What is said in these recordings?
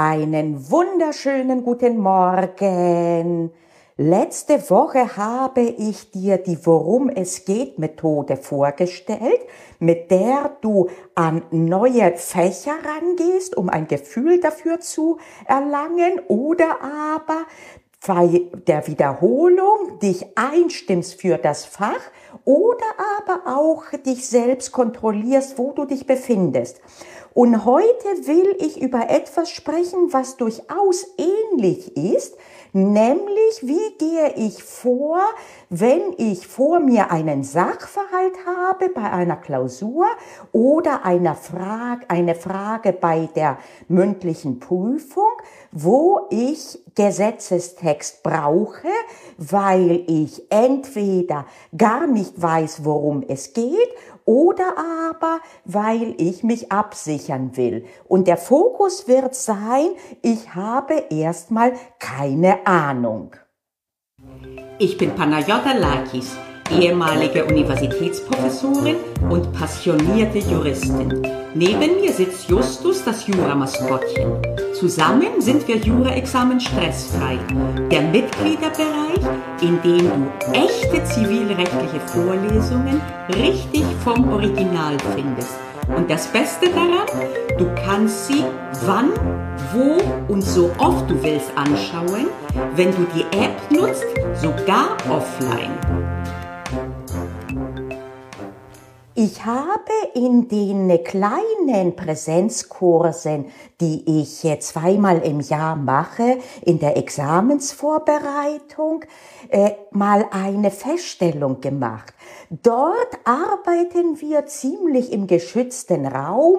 Einen wunderschönen guten Morgen. Letzte Woche habe ich dir die Worum es geht Methode vorgestellt, mit der du an neue Fächer rangehst, um ein Gefühl dafür zu erlangen oder aber bei der Wiederholung dich einstimmst für das Fach oder aber auch dich selbst kontrollierst, wo du dich befindest. Und heute will ich über etwas sprechen, was durchaus ähnlich ist, nämlich wie gehe ich vor, wenn ich vor mir einen Sachverhalt habe bei einer Klausur oder einer Frage, eine Frage bei der mündlichen Prüfung, wo ich Gesetzestext brauche, weil ich entweder gar nicht weiß, worum es geht oder aber weil ich mich absichern will. Und der Fokus wird sein, ich habe erstmal keine Ahnung. Ich bin Panayota Lakis, ehemalige Universitätsprofessorin und passionierte Juristin. Neben mir sitzt Justus, das Juramaskottchen. Zusammen sind wir Jura-Examen stressfrei. Der Mitgliederbereich, in dem du echte zivilrechtliche Vorlesungen richtig vom Original findest. Und das Beste daran, du kannst sie wann, wo und so oft du willst anschauen, wenn du die App nutzt, sogar offline. Ich habe in den kleinen Präsenzkursen, die ich zweimal im Jahr mache, in der Examensvorbereitung, äh, mal eine Feststellung gemacht. Dort arbeiten wir ziemlich im geschützten Raum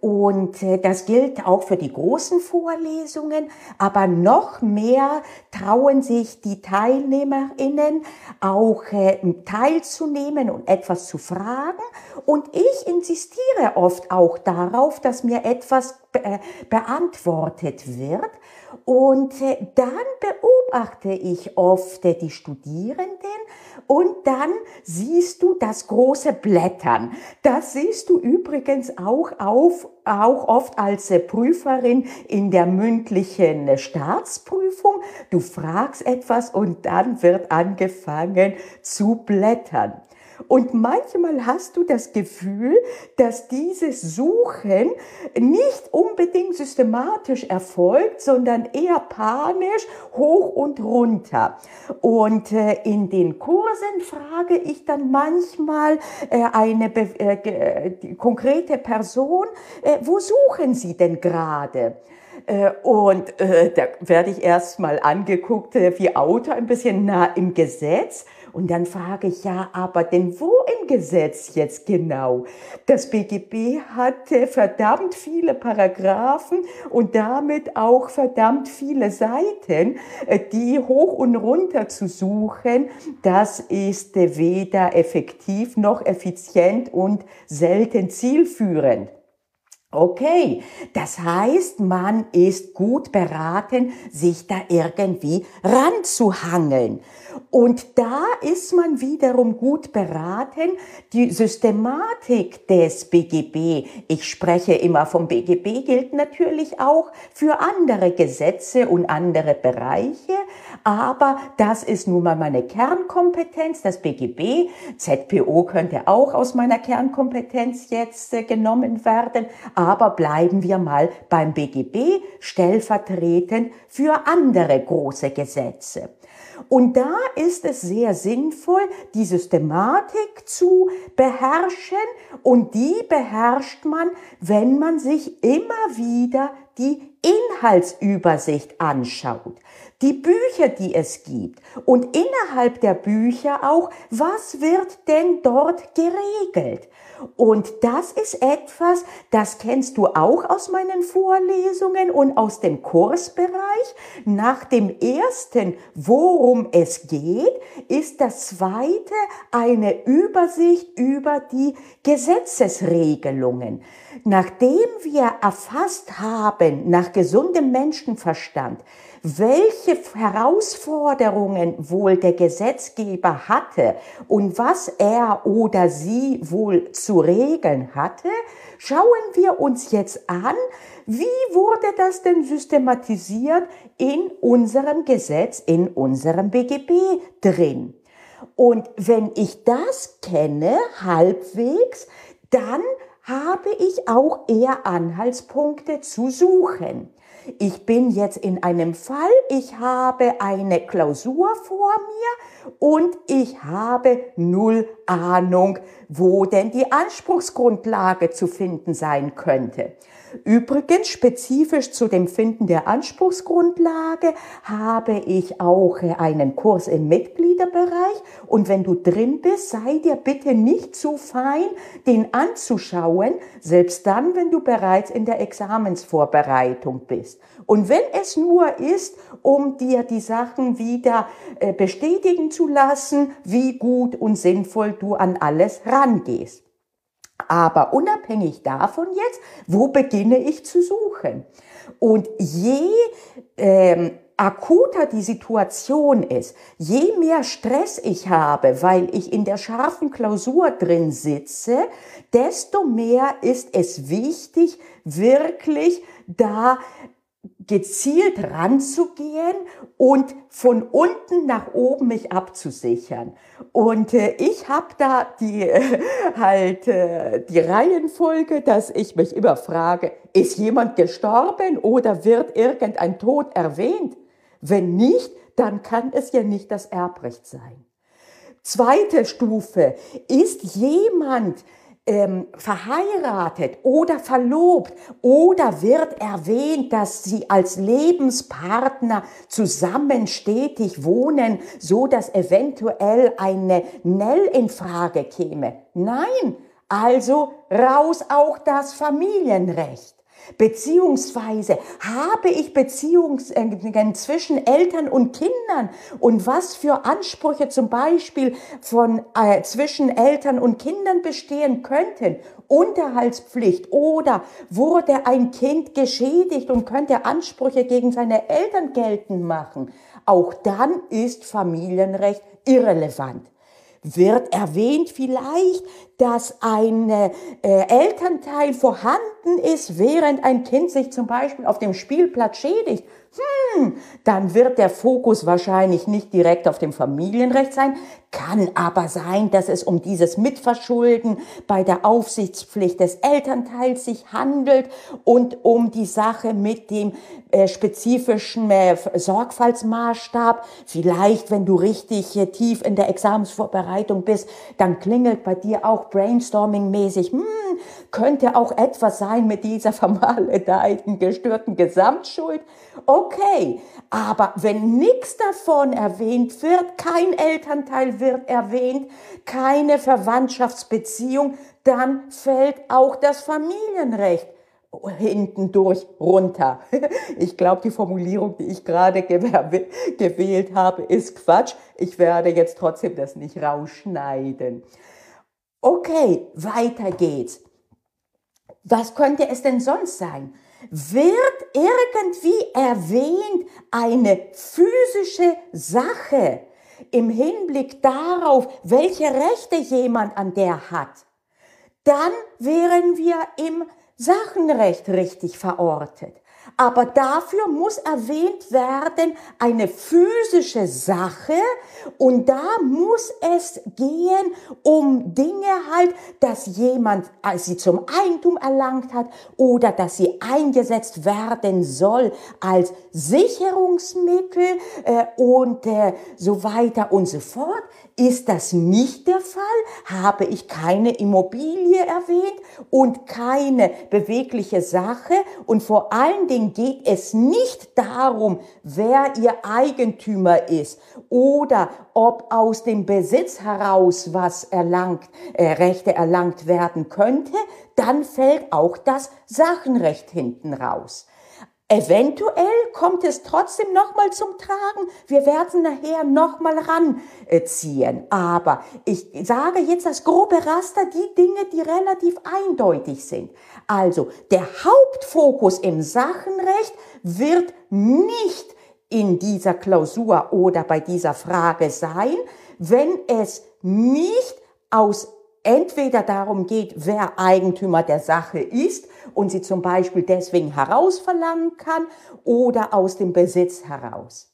und äh, das gilt auch für die großen Vorlesungen, aber noch mehr trauen sich die Teilnehmerinnen auch äh, teilzunehmen und etwas zu fragen und ich insistiere oft auch darauf, dass mir etwas beantwortet wird und äh, dann beobachte ich oft die Studierenden und dann siehst du das große Blättern. Das siehst du übrigens auch auf, auch oft als Prüferin in der mündlichen Staatsprüfung. Du fragst etwas und dann wird angefangen zu blättern. Und manchmal hast du das Gefühl, dass dieses Suchen nicht unbedingt systematisch erfolgt, sondern eher panisch hoch und runter. Und äh, in den Kursen frage ich dann manchmal äh, eine äh, konkrete Person, wo suchen Sie denn gerade? Und da werde ich erstmal angeguckt, wie Autor ein bisschen nah im Gesetz. Und dann frage ich, ja, aber denn wo im Gesetz jetzt genau? Das BGB hatte verdammt viele Paragraphen und damit auch verdammt viele Seiten, äh, die hoch und runter zu suchen, das ist weder effektiv noch effizient und selten zielführend. Okay, das heißt, man ist gut beraten, sich da irgendwie ranzuhangeln. Und da ist man wiederum gut beraten, die Systematik des BGB, ich spreche immer vom BGB, gilt natürlich auch für andere Gesetze und andere Bereiche, aber das ist nun mal meine Kernkompetenz, das BGB. ZPO könnte auch aus meiner Kernkompetenz jetzt äh, genommen werden, aber bleiben wir mal beim BGB stellvertretend für andere große Gesetze. Und da ist es sehr sinnvoll, die Systematik zu beherrschen und die beherrscht man, wenn man sich immer wieder die Inhaltsübersicht anschaut, die Bücher, die es gibt und innerhalb der Bücher auch, was wird denn dort geregelt? Und das ist etwas, das kennst du auch aus meinen Vorlesungen und aus dem Kursbereich. Nach dem ersten, worum es geht, ist das zweite eine Übersicht über die Gesetzesregelungen. Nachdem wir erfasst haben, nach gesundem Menschenverstand, welche Herausforderungen wohl der Gesetzgeber hatte und was er oder sie wohl zu regeln hatte, schauen wir uns jetzt an, wie wurde das denn systematisiert in unserem Gesetz, in unserem BGB drin? Und wenn ich das kenne, halbwegs, dann habe ich auch eher Anhaltspunkte zu suchen. Ich bin jetzt in einem Fall, ich habe eine Klausur vor mir und ich habe null Ahnung, wo denn die Anspruchsgrundlage zu finden sein könnte. Übrigens, spezifisch zu dem Finden der Anspruchsgrundlage habe ich auch einen Kurs im Mitgliederbereich. Und wenn du drin bist, sei dir bitte nicht zu fein, den anzuschauen, selbst dann, wenn du bereits in der Examensvorbereitung bist. Und wenn es nur ist, um dir die Sachen wieder äh, bestätigen zu lassen, wie gut und sinnvoll du an alles rangehst. Aber unabhängig davon jetzt, wo beginne ich zu suchen? Und je ähm, akuter die Situation ist, je mehr Stress ich habe, weil ich in der scharfen Klausur drin sitze, desto mehr ist es wichtig, wirklich da gezielt ranzugehen und von unten nach oben mich abzusichern. Und äh, ich habe da die äh, halt äh, die Reihenfolge, dass ich mich immer frage, ist jemand gestorben oder wird irgendein Tod erwähnt? Wenn nicht, dann kann es ja nicht das Erbrecht sein. Zweite Stufe, ist jemand ähm, verheiratet oder verlobt oder wird erwähnt, dass sie als Lebenspartner zusammen stetig wohnen, so dass eventuell eine Nell in Frage käme. Nein, also raus auch das Familienrecht. Beziehungsweise habe ich Beziehungen zwischen Eltern und Kindern und was für Ansprüche zum Beispiel von äh, zwischen Eltern und Kindern bestehen könnten. Unterhaltspflicht oder wurde ein Kind geschädigt und könnte Ansprüche gegen seine Eltern geltend machen. Auch dann ist Familienrecht irrelevant wird erwähnt vielleicht, dass ein äh, Elternteil vorhanden ist, während ein Kind sich zum Beispiel auf dem Spielplatz schädigt. Hm, dann wird der Fokus wahrscheinlich nicht direkt auf dem Familienrecht sein, kann aber sein, dass es um dieses Mitverschulden bei der Aufsichtspflicht des Elternteils sich handelt und um die Sache mit dem äh, spezifischen äh, Sorgfaltsmaßstab. Vielleicht, wenn du richtig äh, tief in der Examensvorbereitung bist, dann klingelt bei dir auch brainstorming-mäßig, hm, könnte auch etwas sein mit dieser vermaledeiten, gestörten Gesamtschuld. Okay, aber wenn nichts davon erwähnt wird, kein Elternteil wird erwähnt, keine Verwandtschaftsbeziehung, dann fällt auch das Familienrecht hinten durch runter. Ich glaube, die Formulierung, die ich gerade gewählt habe, ist Quatsch. Ich werde jetzt trotzdem das nicht rausschneiden. Okay, weiter geht's. Was könnte es denn sonst sein? Wird irgendwie erwähnt eine physische Sache im Hinblick darauf, welche Rechte jemand an der hat? Dann wären wir im Sachenrecht richtig verortet. Aber dafür muss erwähnt werden eine physische Sache und da muss es gehen um Dinge halt, dass jemand sie zum Eigentum erlangt hat oder dass sie eingesetzt werden soll als Sicherungsmittel äh, und äh, so weiter und so fort. Ist das nicht der Fall? Habe ich keine Immobilie erwähnt und keine bewegliche Sache? Und vor allen Dingen geht es nicht darum, wer ihr Eigentümer ist oder ob aus dem Besitz heraus was erlangt, äh, Rechte erlangt werden könnte. Dann fällt auch das Sachenrecht hinten raus. Eventuell kommt es trotzdem nochmal zum Tragen. Wir werden nachher nochmal ranziehen. Aber ich sage jetzt das grobe Raster, die Dinge, die relativ eindeutig sind. Also der Hauptfokus im Sachenrecht wird nicht in dieser Klausur oder bei dieser Frage sein, wenn es nicht aus entweder darum geht, wer Eigentümer der Sache ist und sie zum Beispiel deswegen herausverlangen kann oder aus dem Besitz heraus.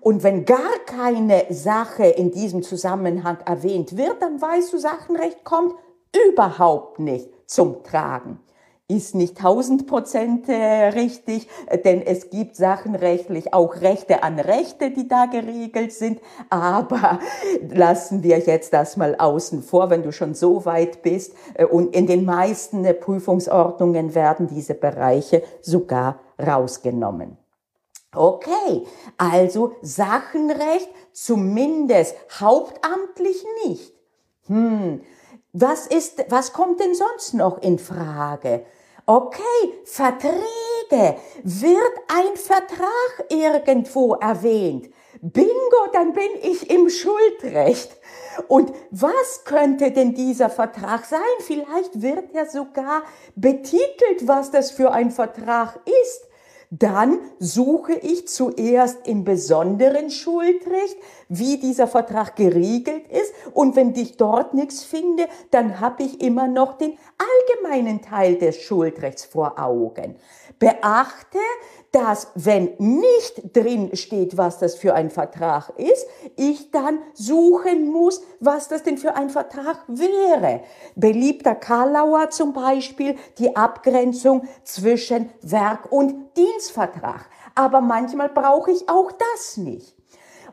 Und wenn gar keine Sache in diesem Zusammenhang erwähnt wird, dann weißt du, Sachenrecht kommt überhaupt nicht zum Tragen ist nicht tausend Prozent äh, richtig, denn es gibt sachenrechtlich auch Rechte an Rechte, die da geregelt sind. Aber lassen wir jetzt das mal außen vor, wenn du schon so weit bist. Äh, und in den meisten Prüfungsordnungen werden diese Bereiche sogar rausgenommen. Okay, also Sachenrecht zumindest hauptamtlich nicht. Hm, was ist, was kommt denn sonst noch in Frage? Okay, Verträge. Wird ein Vertrag irgendwo erwähnt? Bingo, dann bin ich im Schuldrecht. Und was könnte denn dieser Vertrag sein? Vielleicht wird er sogar betitelt, was das für ein Vertrag ist dann suche ich zuerst im besonderen Schuldrecht, wie dieser Vertrag geregelt ist. Und wenn ich dort nichts finde, dann habe ich immer noch den allgemeinen Teil des Schuldrechts vor Augen. Beachte, dass wenn nicht drin steht, was das für ein Vertrag ist, ich dann suchen muss, was das denn für ein Vertrag wäre. Beliebter Karlauer zum Beispiel die Abgrenzung zwischen Werk- und Dienstvertrag. Aber manchmal brauche ich auch das nicht.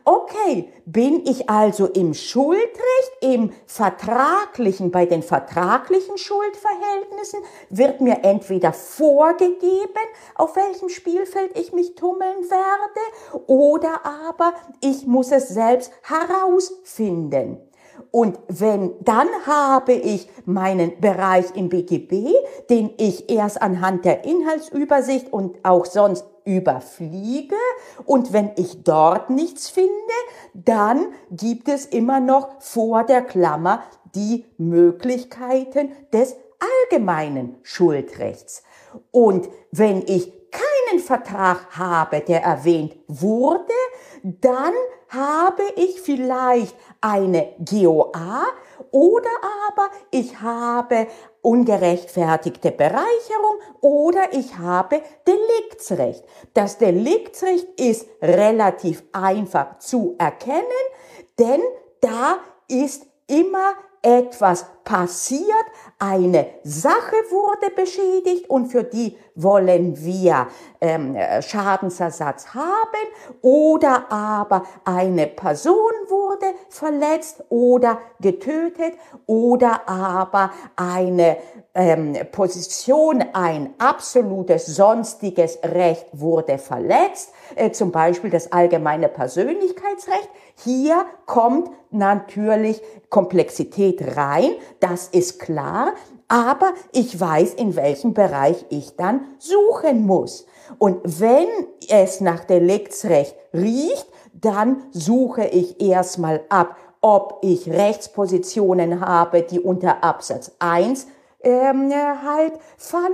Okay, bin ich also im Schuldrecht, im vertraglichen, bei den vertraglichen Schuldverhältnissen, wird mir entweder vorgegeben, auf welchem Spielfeld ich mich tummeln werde, oder aber ich muss es selbst herausfinden. Und wenn, dann habe ich meinen Bereich im BGB, den ich erst anhand der Inhaltsübersicht und auch sonst überfliege und wenn ich dort nichts finde, dann gibt es immer noch vor der Klammer die Möglichkeiten des allgemeinen Schuldrechts. Und wenn ich keinen Vertrag habe, der erwähnt wurde, dann habe ich vielleicht eine GOA oder aber ich habe ungerechtfertigte Bereicherung oder ich habe Deliktsrecht. Das Deliktsrecht ist relativ einfach zu erkennen, denn da ist immer etwas passiert, eine Sache wurde beschädigt und für die wollen wir ähm, Schadensersatz haben oder aber eine Person wurde verletzt oder getötet oder aber eine ähm, Position, ein absolutes sonstiges Recht wurde verletzt, äh, zum Beispiel das allgemeine Persönlichkeitsrecht. Hier kommt natürlich Komplexität rein, das ist klar, aber ich weiß, in welchem Bereich ich dann suchen muss. Und wenn es nach Deliktsrecht riecht, dann suche ich erstmal ab, ob ich Rechtspositionen habe, die unter Absatz 1 ähm, halt fallen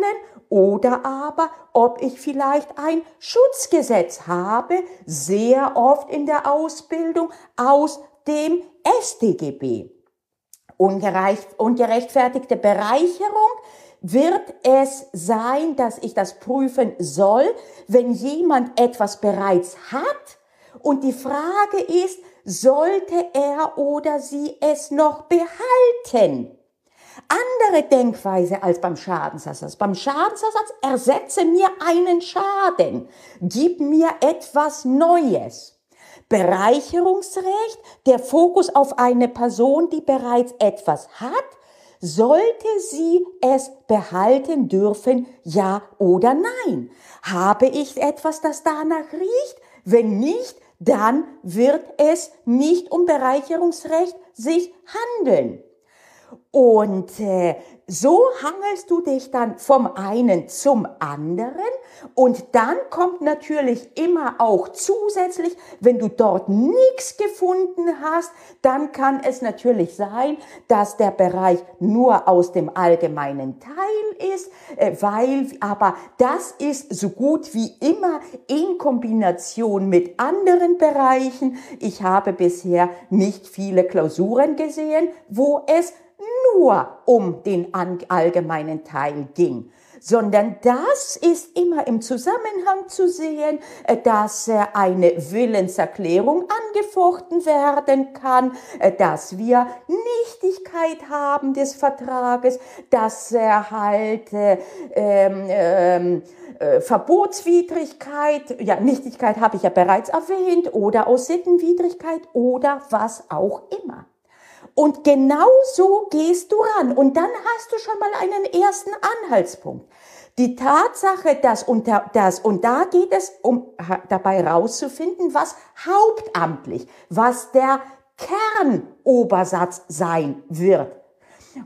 oder aber ob ich vielleicht ein Schutzgesetz habe, sehr oft in der Ausbildung aus dem StGB. Ungerecht, ungerechtfertigte Bereicherung wird es sein, dass ich das prüfen soll, wenn jemand etwas bereits hat und die Frage ist, sollte er oder sie es noch behalten? Andere Denkweise als beim Schadensersatz. Beim Schadensersatz ersetze mir einen Schaden, gib mir etwas Neues. Bereicherungsrecht, der Fokus auf eine Person, die bereits etwas hat, sollte sie es behalten dürfen, ja oder nein? Habe ich etwas, das danach riecht? Wenn nicht, dann wird es nicht um Bereicherungsrecht sich handeln. Und äh, so hangelst du dich dann vom einen zum anderen und dann kommt natürlich immer auch zusätzlich, wenn du dort nichts gefunden hast, dann kann es natürlich sein, dass der Bereich nur aus dem allgemeinen Teil ist, äh, weil aber das ist so gut wie immer in Kombination mit anderen Bereichen. Ich habe bisher nicht viele Klausuren gesehen, wo es nur um den allgemeinen Teil ging, sondern das ist immer im Zusammenhang zu sehen, äh, dass äh, eine Willenserklärung angefochten werden kann, äh, dass wir Nichtigkeit haben des Vertrages, dass er halt ähm, ähm, Verbotswidrigkeit, ja, Nichtigkeit habe ich ja bereits erwähnt, oder aus Sittenwidrigkeit oder was auch immer. Und genau so gehst du ran. Und dann hast du schon mal einen ersten Anhaltspunkt. Die Tatsache, dass unter das, und da geht es um dabei rauszufinden, was hauptamtlich, was der Kernobersatz sein wird.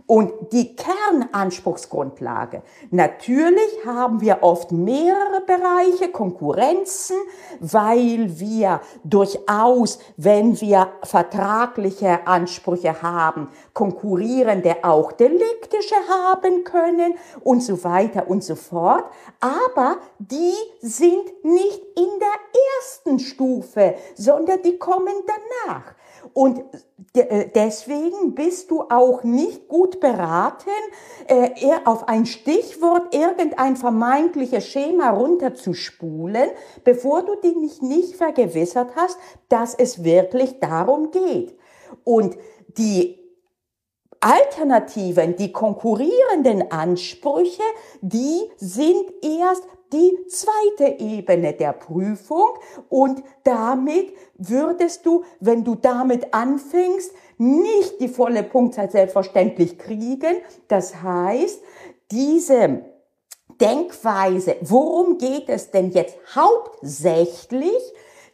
Und die Kernanspruchsgrundlage. Natürlich haben wir oft mehrere Bereiche, Konkurrenzen, weil wir durchaus, wenn wir vertragliche Ansprüche haben, konkurrierende auch deliktische haben können und so weiter und so fort. Aber die sind nicht in der ersten Stufe, sondern die kommen danach. Und äh, deswegen bist du auch nicht gut beraten, äh, auf ein Stichwort irgendein vermeintliches Schema runterzuspulen, bevor du dich nicht vergewissert hast, dass es wirklich darum geht. Und die Alternativen, die konkurrierenden Ansprüche, die sind erst die zweite Ebene der Prüfung und damit würdest du, wenn du damit anfängst, nicht die volle Punktzeit selbstverständlich kriegen. Das heißt, diese Denkweise, worum geht es denn jetzt hauptsächlich,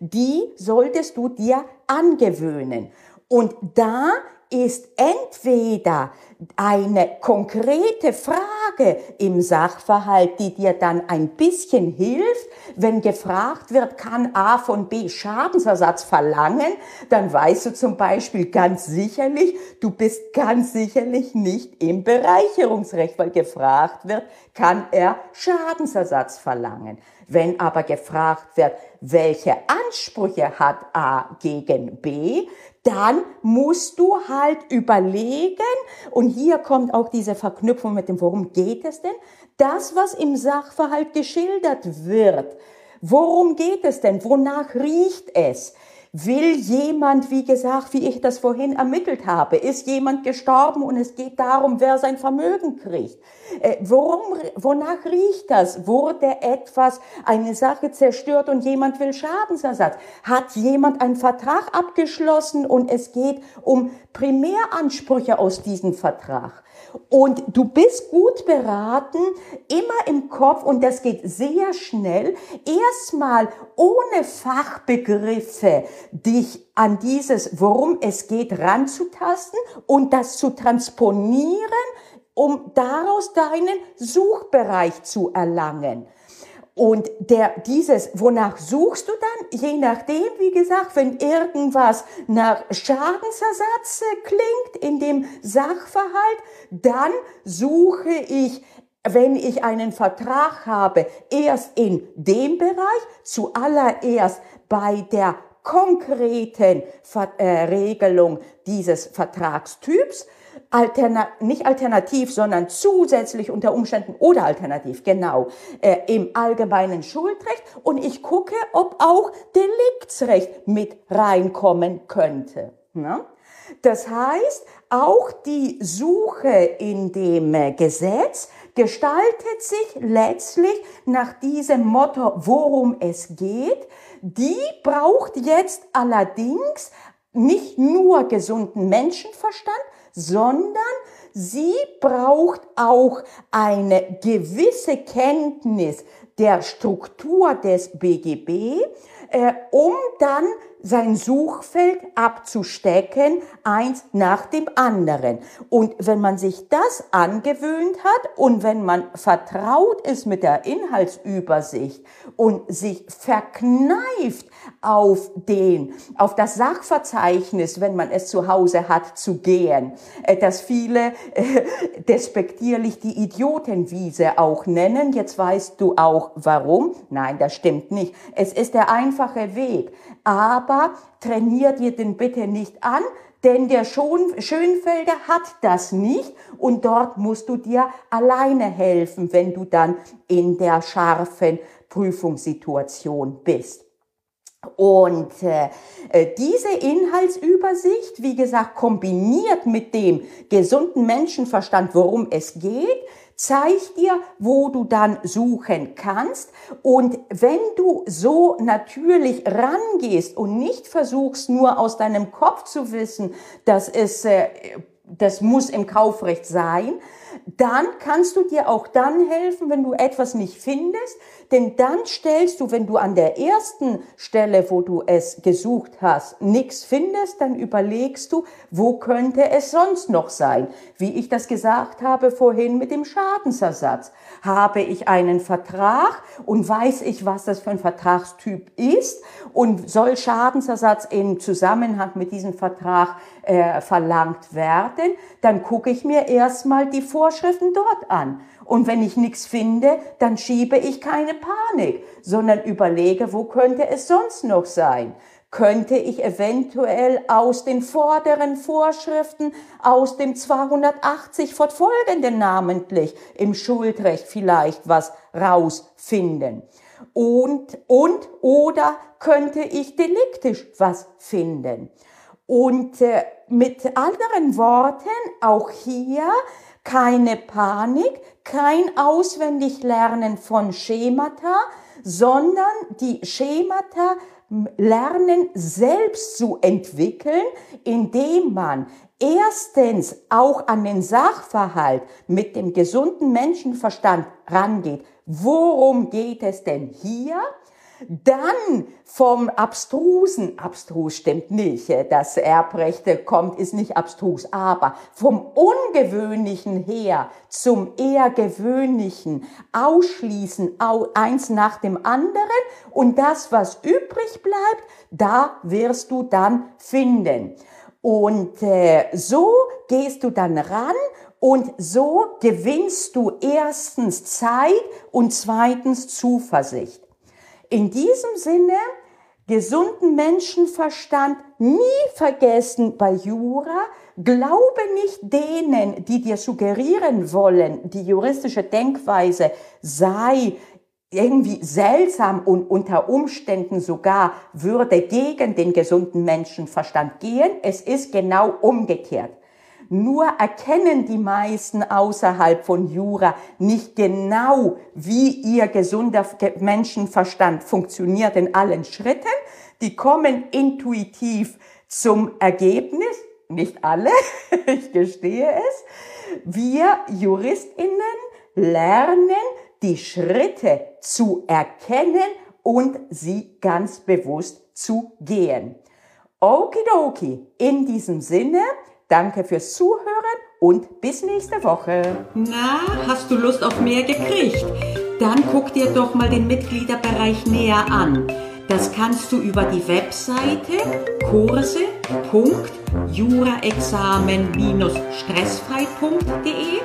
die solltest du dir angewöhnen. Und da ist entweder eine konkrete Frage im Sachverhalt, die dir dann ein bisschen hilft, wenn gefragt wird, kann A von B Schadensersatz verlangen, dann weißt du zum Beispiel ganz sicherlich, du bist ganz sicherlich nicht im Bereicherungsrecht, weil gefragt wird, kann er Schadensersatz verlangen. Wenn aber gefragt wird, welche Ansprüche hat A gegen B, dann musst du halt überlegen, und hier kommt auch diese Verknüpfung mit dem, worum geht es denn? Das, was im Sachverhalt geschildert wird. Worum geht es denn? Wonach riecht es? Will jemand, wie gesagt, wie ich das vorhin ermittelt habe, ist jemand gestorben und es geht darum, wer sein Vermögen kriegt? Äh, worum, wonach riecht das? Wurde etwas, eine Sache zerstört und jemand will Schadensersatz? Hat jemand einen Vertrag abgeschlossen und es geht um Primäransprüche aus diesem Vertrag? Und du bist gut beraten, immer im Kopf, und das geht sehr schnell, erstmal ohne Fachbegriffe dich an dieses, worum es geht, ranzutasten und das zu transponieren, um daraus deinen Suchbereich zu erlangen. Und der, dieses, wonach suchst du dann? Je nachdem, wie gesagt, wenn irgendwas nach Schadensersatz klingt in dem Sachverhalt, dann suche ich wenn ich einen Vertrag habe, erst in dem Bereich, zuallererst bei der konkreten Ver äh, Regelung dieses Vertragstyps, alterna nicht alternativ, sondern zusätzlich unter Umständen oder alternativ, genau, äh, im allgemeinen Schuldrecht und ich gucke, ob auch Deliktsrecht mit reinkommen könnte. Ne? Das heißt, auch die Suche in dem Gesetz gestaltet sich letztlich nach diesem Motto, worum es geht. Die braucht jetzt allerdings nicht nur gesunden Menschenverstand, sondern sie braucht auch eine gewisse Kenntnis der Struktur des BGB, äh, um dann sein Suchfeld abzustecken, eins nach dem anderen. Und wenn man sich das angewöhnt hat und wenn man vertraut ist mit der Inhaltsübersicht und sich verkneift auf den, auf das Sachverzeichnis, wenn man es zu Hause hat, zu gehen, äh, dass viele äh, despektierlich die Idiotenwiese auch nennen. Jetzt weißt du auch warum. Nein, das stimmt nicht. Es ist der einfache Weg. Aber trainiert dir den bitte nicht an, denn der Schönfelder hat das nicht und dort musst du dir alleine helfen, wenn du dann in der scharfen Prüfungssituation bist. Und äh, diese Inhaltsübersicht, wie gesagt, kombiniert mit dem gesunden Menschenverstand, worum es geht, zeigt dir, wo du dann suchen kannst. Und wenn du so natürlich rangehst und nicht versuchst, nur aus deinem Kopf zu wissen, dass es, äh, das muss im Kaufrecht sein, dann kannst du dir auch dann helfen, wenn du etwas nicht findest, denn dann stellst du, wenn du an der ersten Stelle, wo du es gesucht hast, nichts findest, dann überlegst du, wo könnte es sonst noch sein? Wie ich das gesagt habe vorhin mit dem Schadensersatz. Habe ich einen Vertrag und weiß ich, was das für ein Vertragstyp ist und soll Schadensersatz im Zusammenhang mit diesem Vertrag äh, verlangt werden, dann gucke ich mir erstmal die Vorschriften dort an. Und wenn ich nichts finde, dann schiebe ich keine Panik, sondern überlege, wo könnte es sonst noch sein? Könnte ich eventuell aus den vorderen Vorschriften, aus dem 280 fortfolgenden namentlich im Schuldrecht vielleicht was rausfinden? Und, und, oder könnte ich deliktisch was finden? Und äh, mit anderen Worten, auch hier keine Panik, kein Auswendiglernen von Schemata, sondern die Schemata lernen selbst zu entwickeln, indem man erstens auch an den Sachverhalt mit dem gesunden Menschenverstand rangeht. Worum geht es denn hier? Dann vom Abstrusen, abstrus stimmt nicht, das Erbrechte kommt, ist nicht abstrus, aber vom Ungewöhnlichen her zum eher Gewöhnlichen ausschließen, eins nach dem anderen und das, was übrig bleibt, da wirst du dann finden. Und äh, so gehst du dann ran und so gewinnst du erstens Zeit und zweitens Zuversicht. In diesem Sinne, gesunden Menschenverstand nie vergessen bei Jura, glaube nicht denen, die dir suggerieren wollen, die juristische Denkweise sei irgendwie seltsam und unter Umständen sogar würde gegen den gesunden Menschenverstand gehen. Es ist genau umgekehrt. Nur erkennen die meisten außerhalb von Jura nicht genau, wie ihr gesunder Menschenverstand funktioniert in allen Schritten. Die kommen intuitiv zum Ergebnis, nicht alle, ich gestehe es. Wir Juristinnen lernen, die Schritte zu erkennen und sie ganz bewusst zu gehen. Okidoki, in diesem Sinne, Danke fürs Zuhören und bis nächste Woche. Na, hast du Lust auf mehr gekriegt? Dann guck dir doch mal den Mitgliederbereich näher an. Das kannst du über die Webseite kurse.juraexamen-stressfrei.de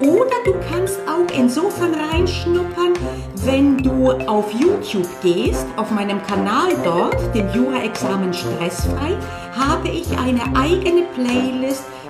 oder du kannst auch insofern reinschnuppern, wenn du auf YouTube gehst, auf meinem Kanal dort, dem Jura-Examen Stressfrei, habe ich eine eigene Playlist,